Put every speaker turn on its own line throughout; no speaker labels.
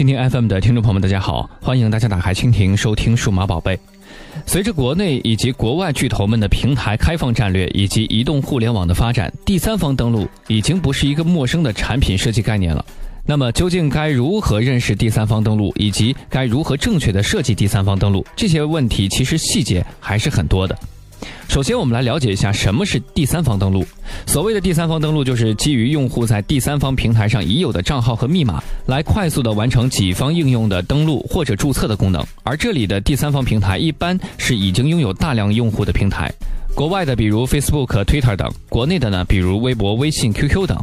蜻蜓 FM 的听众朋友们，大家好，欢迎大家打开蜻蜓收听数码宝贝。随着国内以及国外巨头们的平台开放战略以及移动互联网的发展，第三方登录已经不是一个陌生的产品设计概念了。那么，究竟该如何认识第三方登录，以及该如何正确的设计第三方登录？这些问题其实细节还是很多的。首先，我们来了解一下什么是第三方登录。所谓的第三方登录，就是基于用户在第三方平台上已有的账号和密码，来快速的完成己方应用的登录或者注册的功能。而这里的第三方平台一般是已经拥有大量用户的平台，国外的比如 Facebook、Twitter 等，国内的呢比如微博、微信、QQ 等。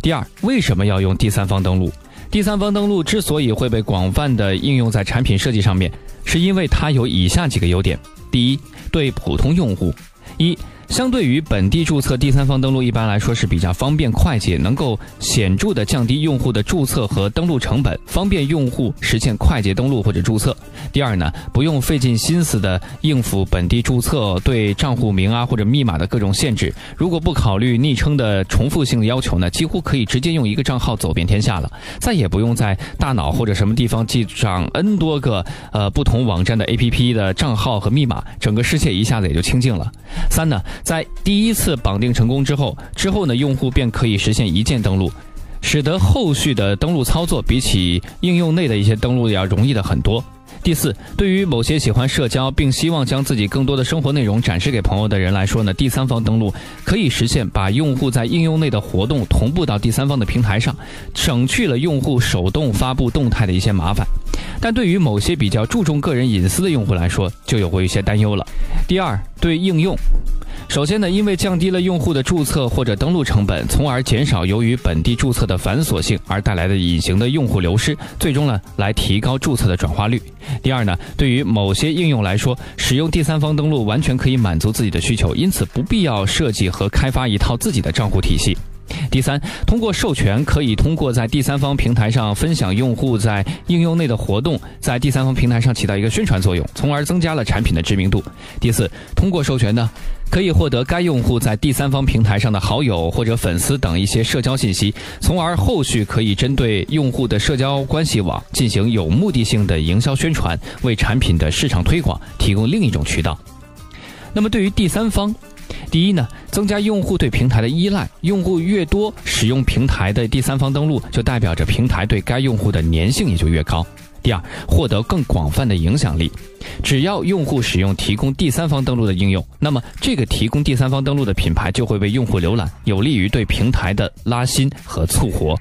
第二，为什么要用第三方登录？第三方登录之所以会被广泛的应用在产品设计上面，是因为它有以下几个优点：第一，对普通用户，一。相对于本地注册，第三方登录一般来说是比较方便快捷，能够显著的降低用户的注册和登录成本，方便用户实现快捷登录或者注册。第二呢，不用费尽心思的应付本地注册对账户名啊或者密码的各种限制。如果不考虑昵称的重复性的要求呢，几乎可以直接用一个账号走遍天下了，再也不用在大脑或者什么地方记上 N 多个呃不同网站的 APP 的账号和密码，整个世界一下子也就清净了。三呢。在第一次绑定成功之后，之后呢，用户便可以实现一键登录，使得后续的登录操作比起应用内的一些登录要容易的很多。第四，对于某些喜欢社交并希望将自己更多的生活内容展示给朋友的人来说呢，第三方登录可以实现把用户在应用内的活动同步到第三方的平台上，省去了用户手动发布动态的一些麻烦。但对于某些比较注重个人隐私的用户来说，就有过一些担忧了。第二，对应用。首先呢，因为降低了用户的注册或者登录成本，从而减少由于本地注册的繁琐性而带来的隐形的用户流失，最终呢来提高注册的转化率。第二呢，对于某些应用来说，使用第三方登录完全可以满足自己的需求，因此不必要设计和开发一套自己的账户体系。第三，通过授权可以通过在第三方平台上分享用户在应用内的活动，在第三方平台上起到一个宣传作用，从而增加了产品的知名度。第四，通过授权呢，可以获得该用户在第三方平台上的好友或者粉丝等一些社交信息，从而后续可以针对用户的社交关系网进行有目的性的营销宣传，为产品的市场推广提供另一种渠道。那么对于第三方。第一呢，增加用户对平台的依赖，用户越多，使用平台的第三方登录，就代表着平台对该用户的粘性也就越高。第二，获得更广泛的影响力，只要用户使用提供第三方登录的应用，那么这个提供第三方登录的品牌就会被用户浏览，有利于对平台的拉新和促活。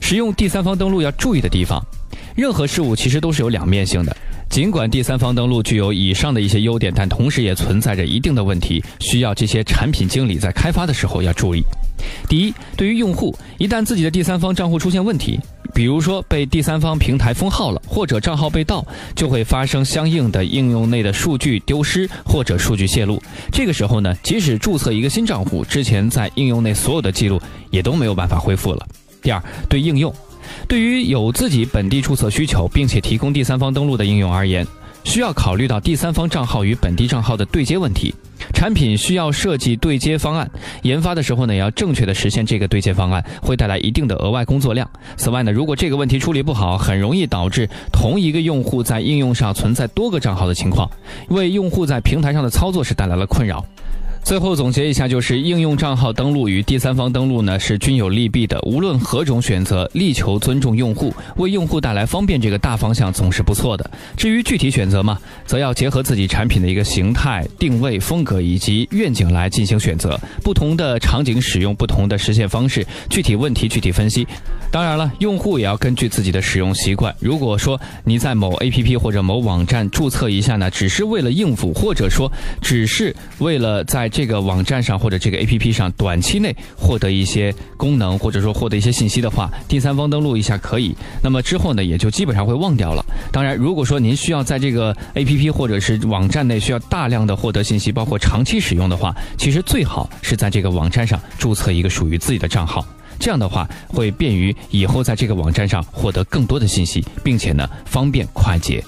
使用第三方登录要注意的地方，任何事物其实都是有两面性的。尽管第三方登录具有以上的一些优点，但同时也存在着一定的问题，需要这些产品经理在开发的时候要注意。第一，对于用户，一旦自己的第三方账户出现问题，比如说被第三方平台封号了，或者账号被盗，就会发生相应的应用内的数据丢失或者数据泄露。这个时候呢，即使注册一个新账户，之前在应用内所有的记录也都没有办法恢复了。第二，对应用。对于有自己本地注册需求并且提供第三方登录的应用而言，需要考虑到第三方账号与本地账号的对接问题。产品需要设计对接方案，研发的时候呢也，要正确的实现这个对接方案，会带来一定的额外工作量。此外呢，如果这个问题处理不好，很容易导致同一个用户在应用上存在多个账号的情况，为用户在平台上的操作是带来了困扰。最后总结一下，就是应用账号登录与第三方登录呢是均有利弊的。无论何种选择，力求尊重用户，为用户带来方便，这个大方向总是不错的。至于具体选择嘛，则要结合自己产品的一个形态、定位、风格以及愿景来进行选择。不同的场景使用不同的实现方式，具体问题具体分析。当然了，用户也要根据自己的使用习惯。如果说你在某 APP 或者某网站注册一下呢，只是为了应付，或者说只是为了在这个网站上或者这个 A P P 上短期内获得一些功能，或者说获得一些信息的话，第三方登录一下可以。那么之后呢，也就基本上会忘掉了。当然，如果说您需要在这个 A P P 或者是网站内需要大量的获得信息，包括长期使用的话，其实最好是在这个网站上注册一个属于自己的账号。这样的话会便于以后在这个网站上获得更多的信息，并且呢方便快捷。